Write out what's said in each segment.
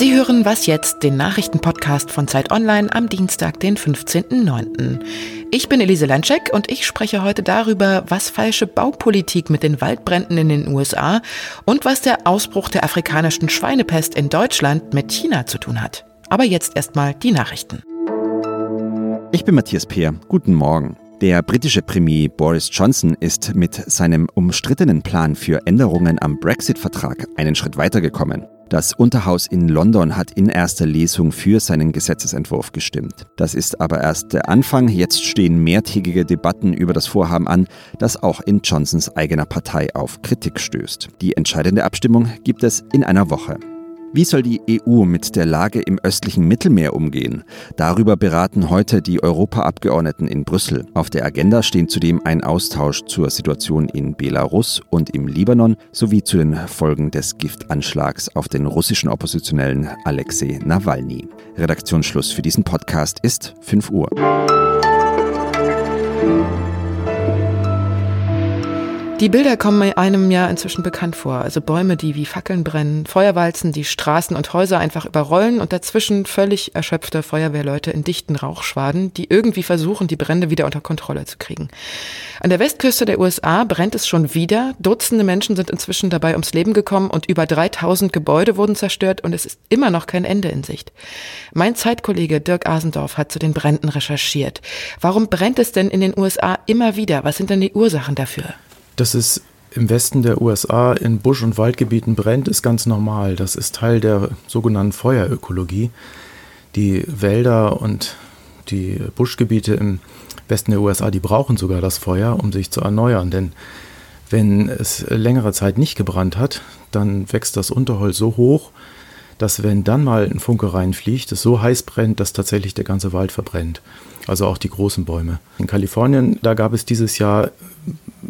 Sie hören Was jetzt, den Nachrichtenpodcast von Zeit Online am Dienstag, den 15.09. Ich bin Elise Landscheck und ich spreche heute darüber, was falsche Baupolitik mit den Waldbränden in den USA und was der Ausbruch der afrikanischen Schweinepest in Deutschland mit China zu tun hat. Aber jetzt erstmal die Nachrichten. Ich bin Matthias Peer. Guten Morgen. Der britische Premier Boris Johnson ist mit seinem umstrittenen Plan für Änderungen am Brexit-Vertrag einen Schritt weitergekommen. Das Unterhaus in London hat in erster Lesung für seinen Gesetzesentwurf gestimmt. Das ist aber erst der Anfang. Jetzt stehen mehrtägige Debatten über das Vorhaben an, das auch in Johnsons eigener Partei auf Kritik stößt. Die entscheidende Abstimmung gibt es in einer Woche. Wie soll die EU mit der Lage im östlichen Mittelmeer umgehen? Darüber beraten heute die Europaabgeordneten in Brüssel. Auf der Agenda stehen zudem ein Austausch zur Situation in Belarus und im Libanon sowie zu den Folgen des Giftanschlags auf den russischen Oppositionellen Alexei Nawalny. Redaktionsschluss für diesen Podcast ist 5 Uhr. Die Bilder kommen einem ja inzwischen bekannt vor. Also Bäume, die wie Fackeln brennen, Feuerwalzen, die Straßen und Häuser einfach überrollen und dazwischen völlig erschöpfte Feuerwehrleute in dichten Rauchschwaden, die irgendwie versuchen, die Brände wieder unter Kontrolle zu kriegen. An der Westküste der USA brennt es schon wieder. Dutzende Menschen sind inzwischen dabei ums Leben gekommen und über 3000 Gebäude wurden zerstört und es ist immer noch kein Ende in Sicht. Mein Zeitkollege Dirk Asendorf hat zu den Bränden recherchiert. Warum brennt es denn in den USA immer wieder? Was sind denn die Ursachen dafür? Dass es im Westen der USA in Busch- und Waldgebieten brennt, ist ganz normal. Das ist Teil der sogenannten Feuerökologie. Die Wälder und die Buschgebiete im Westen der USA, die brauchen sogar das Feuer, um sich zu erneuern. Denn wenn es längere Zeit nicht gebrannt hat, dann wächst das Unterholz so hoch, dass wenn dann mal ein Funke reinfliegt, es so heiß brennt, dass tatsächlich der ganze Wald verbrennt. Also auch die großen Bäume. In Kalifornien, da gab es dieses Jahr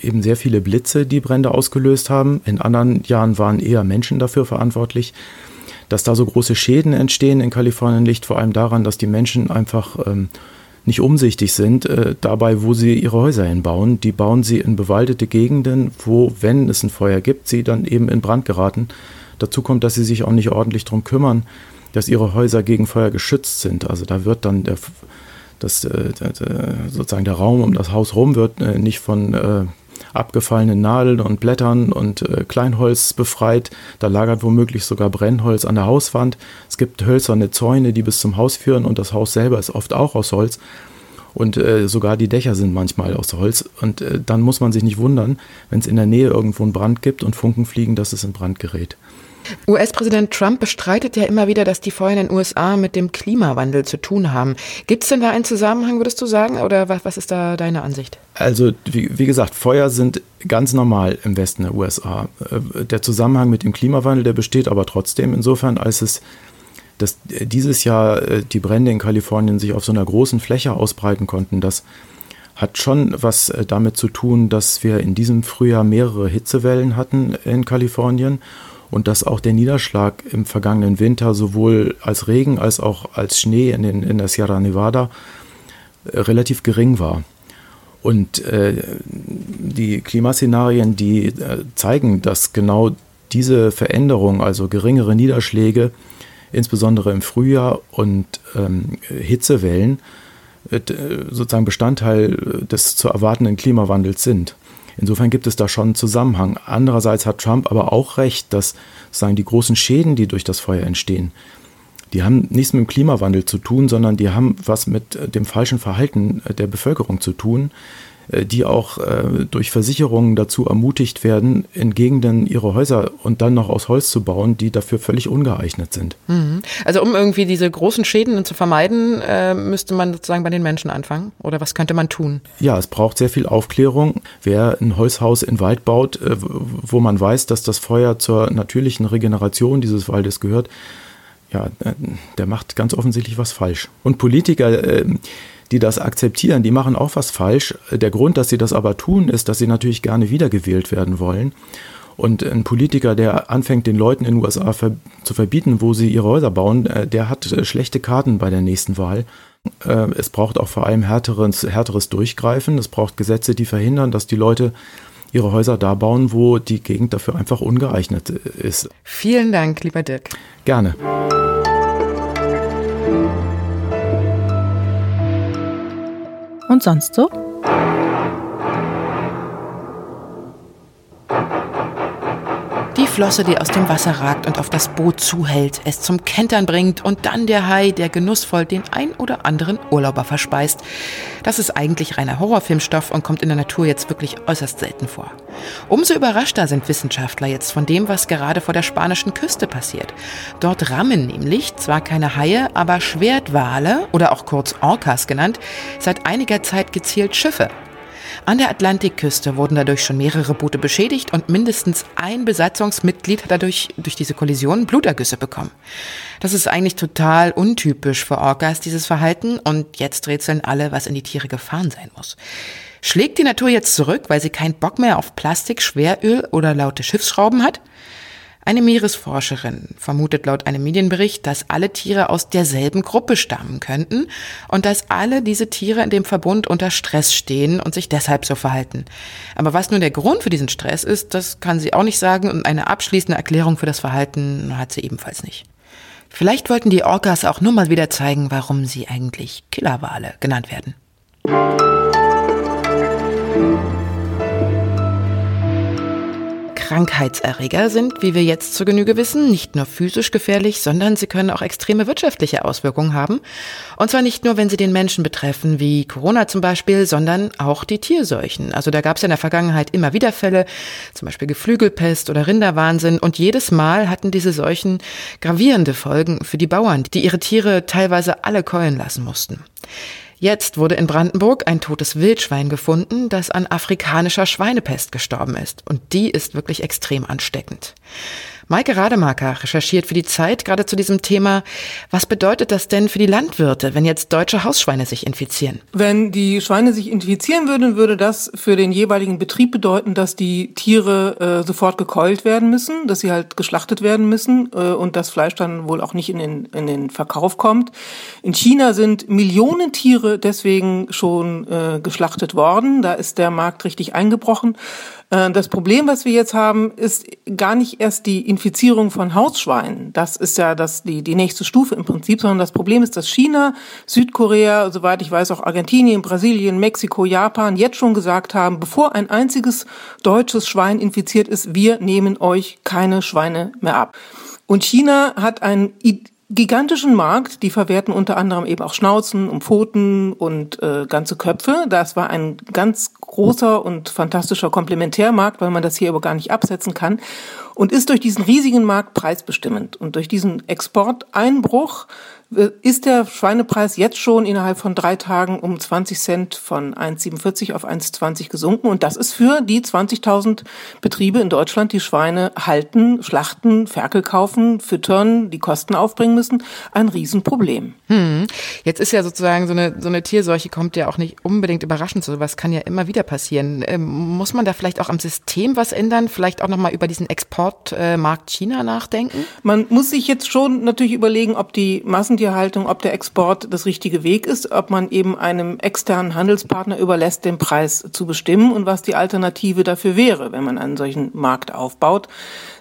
eben sehr viele Blitze, die Brände ausgelöst haben. In anderen Jahren waren eher Menschen dafür verantwortlich. Dass da so große Schäden entstehen in Kalifornien, liegt vor allem daran, dass die Menschen einfach ähm, nicht umsichtig sind äh, dabei, wo sie ihre Häuser hinbauen. Die bauen sie in bewaldete Gegenden, wo, wenn es ein Feuer gibt, sie dann eben in Brand geraten. Dazu kommt, dass sie sich auch nicht ordentlich darum kümmern, dass ihre Häuser gegen Feuer geschützt sind. Also da wird dann der, das, äh, sozusagen der Raum um das Haus rum wird äh, nicht von äh, abgefallenen Nadeln und Blättern und Kleinholz befreit. Da lagert womöglich sogar Brennholz an der Hauswand. Es gibt hölzerne Zäune, die bis zum Haus führen und das Haus selber ist oft auch aus Holz. Und sogar die Dächer sind manchmal aus Holz. Und dann muss man sich nicht wundern, wenn es in der Nähe irgendwo einen Brand gibt und Funken fliegen, dass es in Brand gerät. US-Präsident Trump bestreitet ja immer wieder, dass die Feuer in den USA mit dem Klimawandel zu tun haben. Gibt es denn da einen Zusammenhang, würdest du sagen? Oder was, was ist da deine Ansicht? Also, wie, wie, gesagt, Feuer sind ganz normal im Westen der USA. Äh, der Zusammenhang mit dem Klimawandel, der besteht aber trotzdem insofern, als es dass dieses Jahr äh, die Brände in Kalifornien sich auf so einer großen Fläche ausbreiten konnten. Das hat schon was äh, damit zu tun, dass wir in diesem Frühjahr mehrere Hitzewellen hatten in Kalifornien und dass auch der Niederschlag im vergangenen Winter sowohl als Regen als auch als Schnee in, den, in der Sierra Nevada äh, relativ gering war. Und äh, die Klimaszenarien, die äh, zeigen, dass genau diese Veränderung, also geringere Niederschläge, insbesondere im Frühjahr und ähm, Hitzewellen, äh, sozusagen Bestandteil des zu erwartenden Klimawandels sind. Insofern gibt es da schon einen Zusammenhang. Andererseits hat Trump aber auch recht, dass sagen die großen Schäden, die durch das Feuer entstehen, die haben nichts mit dem Klimawandel zu tun, sondern die haben was mit dem falschen Verhalten der Bevölkerung zu tun. Äh, die auch äh, durch Versicherungen dazu ermutigt werden, in Gegenden ihre Häuser und dann noch aus Holz zu bauen, die dafür völlig ungeeignet sind. Mhm. Also um irgendwie diese großen Schäden zu vermeiden, äh, müsste man sozusagen bei den Menschen anfangen? Oder was könnte man tun? Ja, es braucht sehr viel Aufklärung. Wer ein Holzhaus in Wald baut, äh, wo man weiß, dass das Feuer zur natürlichen Regeneration dieses Waldes gehört, ja, äh, der macht ganz offensichtlich was falsch. Und Politiker, äh, die das akzeptieren, die machen auch was falsch. Der Grund, dass sie das aber tun, ist, dass sie natürlich gerne wiedergewählt werden wollen. Und ein Politiker, der anfängt, den Leuten in den USA ver zu verbieten, wo sie ihre Häuser bauen, äh, der hat äh, schlechte Karten bei der nächsten Wahl. Äh, es braucht auch vor allem härteres, härteres Durchgreifen. Es braucht Gesetze, die verhindern, dass die Leute ihre Häuser da bauen, wo die Gegend dafür einfach ungeeignet ist. Vielen Dank, lieber Dirk. Gerne. Und sonst so? Flosse, die aus dem Wasser ragt und auf das Boot zuhält, es zum Kentern bringt und dann der Hai, der genussvoll den ein oder anderen Urlauber verspeist. Das ist eigentlich reiner Horrorfilmstoff und kommt in der Natur jetzt wirklich äußerst selten vor. Umso überraschter sind Wissenschaftler jetzt von dem, was gerade vor der spanischen Küste passiert. Dort rammen nämlich zwar keine Haie, aber Schwertwale oder auch kurz Orcas genannt, seit einiger Zeit gezielt Schiffe. An der Atlantikküste wurden dadurch schon mehrere Boote beschädigt und mindestens ein Besatzungsmitglied hat dadurch durch diese Kollision Blutergüsse bekommen. Das ist eigentlich total untypisch für Orcas, dieses Verhalten, und jetzt rätseln alle, was in die Tiere gefahren sein muss. Schlägt die Natur jetzt zurück, weil sie keinen Bock mehr auf Plastik, Schweröl oder laute Schiffsschrauben hat? Eine Meeresforscherin vermutet laut einem Medienbericht, dass alle Tiere aus derselben Gruppe stammen könnten und dass alle diese Tiere in dem Verbund unter Stress stehen und sich deshalb so verhalten. Aber was nun der Grund für diesen Stress ist, das kann sie auch nicht sagen und eine abschließende Erklärung für das Verhalten hat sie ebenfalls nicht. Vielleicht wollten die Orcas auch nur mal wieder zeigen, warum sie eigentlich Killerwale genannt werden. Krankheitserreger sind, wie wir jetzt zur Genüge wissen, nicht nur physisch gefährlich, sondern sie können auch extreme wirtschaftliche Auswirkungen haben. Und zwar nicht nur, wenn sie den Menschen betreffen, wie Corona zum Beispiel, sondern auch die Tierseuchen. Also da gab es ja in der Vergangenheit immer wieder Fälle, zum Beispiel Geflügelpest oder Rinderwahnsinn. Und jedes Mal hatten diese Seuchen gravierende Folgen für die Bauern, die ihre Tiere teilweise alle keulen lassen mussten. Jetzt wurde in Brandenburg ein totes Wildschwein gefunden, das an afrikanischer Schweinepest gestorben ist. Und die ist wirklich extrem ansteckend. Maike Rademacher recherchiert für die Zeit gerade zu diesem Thema. Was bedeutet das denn für die Landwirte, wenn jetzt deutsche Hausschweine sich infizieren? Wenn die Schweine sich infizieren würden, würde das für den jeweiligen Betrieb bedeuten, dass die Tiere äh, sofort gekeult werden müssen, dass sie halt geschlachtet werden müssen äh, und das Fleisch dann wohl auch nicht in den, in den Verkauf kommt. In China sind Millionen Tiere deswegen schon äh, geschlachtet worden. Da ist der Markt richtig eingebrochen. Äh, das Problem, was wir jetzt haben, ist gar nicht erst die Infizierung von Hausschweinen. Das ist ja das, die, die nächste Stufe im Prinzip, sondern das Problem ist, dass China, Südkorea, soweit ich weiß auch Argentinien, Brasilien, Mexiko, Japan jetzt schon gesagt haben, bevor ein einziges deutsches Schwein infiziert ist, wir nehmen euch keine Schweine mehr ab. Und China hat ein gigantischen Markt. Die verwerten unter anderem eben auch Schnauzen und Pfoten und äh, ganze Köpfe. Das war ein ganz großer und fantastischer Komplementärmarkt, weil man das hier aber gar nicht absetzen kann. Und ist durch diesen riesigen Markt preisbestimmend. Und durch diesen Exporteinbruch ist der Schweinepreis jetzt schon innerhalb von drei Tagen um 20 Cent von 1,47 auf 1,20 gesunken. Und das ist für die 20.000 Betriebe in Deutschland, die Schweine halten, schlachten, Ferkel kaufen, füttern, die Kosten aufbringen müssen, ein Riesenproblem. Hm. Jetzt ist ja sozusagen so eine, so eine Tierseuche kommt ja auch nicht unbedingt überraschend. So was kann ja immer wieder passieren. Ähm, muss man da vielleicht auch am System was ändern? Vielleicht auch nochmal über diesen Exportmarkt äh, China nachdenken? Man muss sich jetzt schon natürlich überlegen, ob die Massen Massentierhaltung, ob der Export das richtige Weg ist, ob man eben einem externen Handelspartner überlässt, den Preis zu bestimmen und was die Alternative dafür wäre, wenn man einen solchen Markt aufbaut.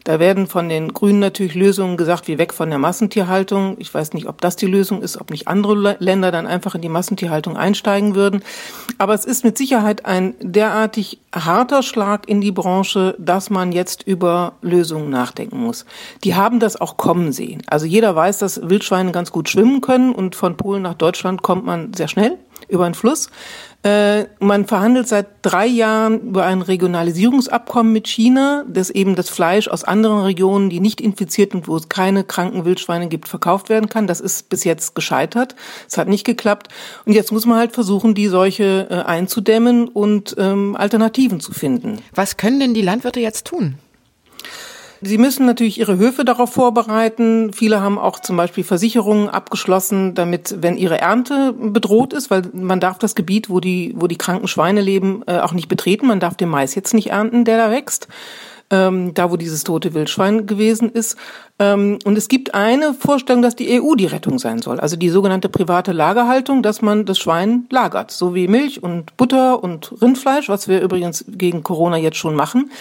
Da werden von den Grünen natürlich Lösungen gesagt, wie weg von der Massentierhaltung. Ich weiß nicht, ob das die Lösung ist, ob nicht andere Länder dann einfach in die Massentierhaltung einsteigen würden. Aber es ist mit Sicherheit ein derartig harter Schlag in die Branche, dass man jetzt über Lösungen nachdenken muss. Die haben das auch kommen sehen. Also jeder weiß, dass Wildschweine ganz gut schwimmen können und von Polen nach Deutschland kommt man sehr schnell über einen Fluss. Äh, man verhandelt seit drei Jahren über ein Regionalisierungsabkommen mit China, das eben das Fleisch aus anderen Regionen, die nicht infiziert und wo es keine kranken Wildschweine gibt, verkauft werden kann. Das ist bis jetzt gescheitert. Es hat nicht geklappt. Und jetzt muss man halt versuchen, die Seuche äh, einzudämmen und ähm, Alternativen zu finden. Was können denn die Landwirte jetzt tun? Sie müssen natürlich ihre Höfe darauf vorbereiten. Viele haben auch zum Beispiel Versicherungen abgeschlossen, damit, wenn ihre Ernte bedroht ist, weil man darf das Gebiet, wo die, wo die kranken Schweine leben, äh, auch nicht betreten. Man darf den Mais jetzt nicht ernten, der da wächst. Ähm, da wo dieses tote Wildschwein gewesen ist. Ähm, und es gibt eine Vorstellung, dass die EU die Rettung sein soll, also die sogenannte private Lagerhaltung, dass man das Schwein lagert, so wie Milch und Butter und Rindfleisch, was wir übrigens gegen Corona jetzt schon machen.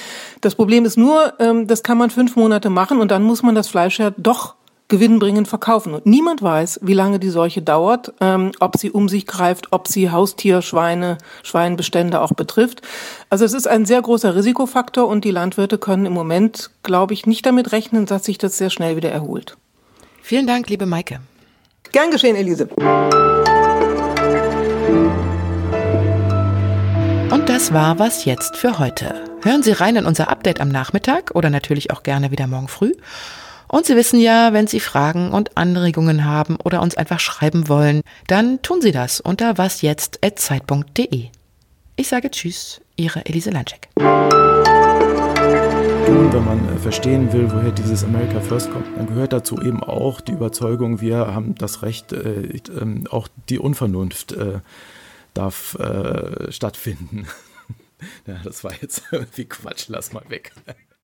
Das Problem ist nur, ähm, das kann man fünf Monate machen und dann muss man das Fleisch ja doch gewinnbringend verkaufen. Und niemand weiß, wie lange die Seuche dauert, ähm, ob sie um sich greift, ob sie Haustier, Schweine, Schweinbestände auch betrifft. Also es ist ein sehr großer Risikofaktor und die Landwirte können im Moment, glaube ich, nicht damit rechnen, dass sich das sehr schnell wieder erholt. Vielen Dank, liebe Maike. Gern geschehen, Elise. Und das war was jetzt für heute. Hören Sie rein in unser Update am Nachmittag oder natürlich auch gerne wieder morgen früh. Und Sie wissen ja, wenn Sie Fragen und Anregungen haben oder uns einfach schreiben wollen, dann tun Sie das unter wasjetzt.zeit.de. Ich sage Tschüss, Ihre Elise Lanczek. Und wenn man äh, verstehen will, woher dieses America First kommt, dann gehört dazu eben auch die Überzeugung, wir haben das Recht, äh, äh, auch die Unvernunft äh, darf äh, stattfinden. ja, das war jetzt irgendwie Quatsch, lass mal weg.